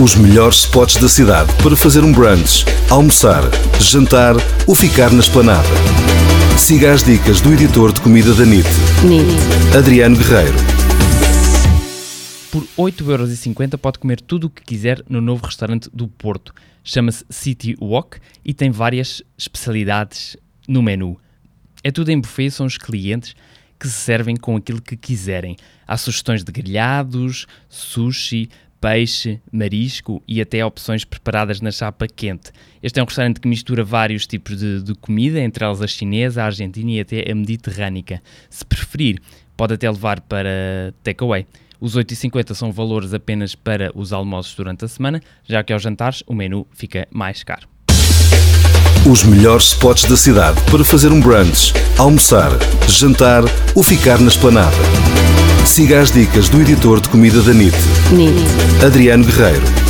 Os melhores spots da cidade para fazer um brunch, almoçar, jantar ou ficar na esplanada. Siga as dicas do editor de comida da NIT, NIT. Adriano Guerreiro. Por 8,50€ pode comer tudo o que quiser no novo restaurante do Porto. Chama-se City Walk e tem várias especialidades no menu. É tudo em buffet, são os clientes que se servem com aquilo que quiserem. Há sugestões de grelhados, sushi, peixe, marisco e até opções preparadas na chapa quente. Este é um restaurante que mistura vários tipos de, de comida, entre elas a chinesa, a argentina e até a mediterrânica. Se preferir, pode até levar para takeaway. Os 8,50 são valores apenas para os almoços durante a semana, já que aos jantares o menu fica mais caro. Os melhores spots da cidade para fazer um brunch, almoçar, jantar ou ficar na esplanada. Siga as dicas do editor de comida da NIT, NIT. Adriano Guerreiro.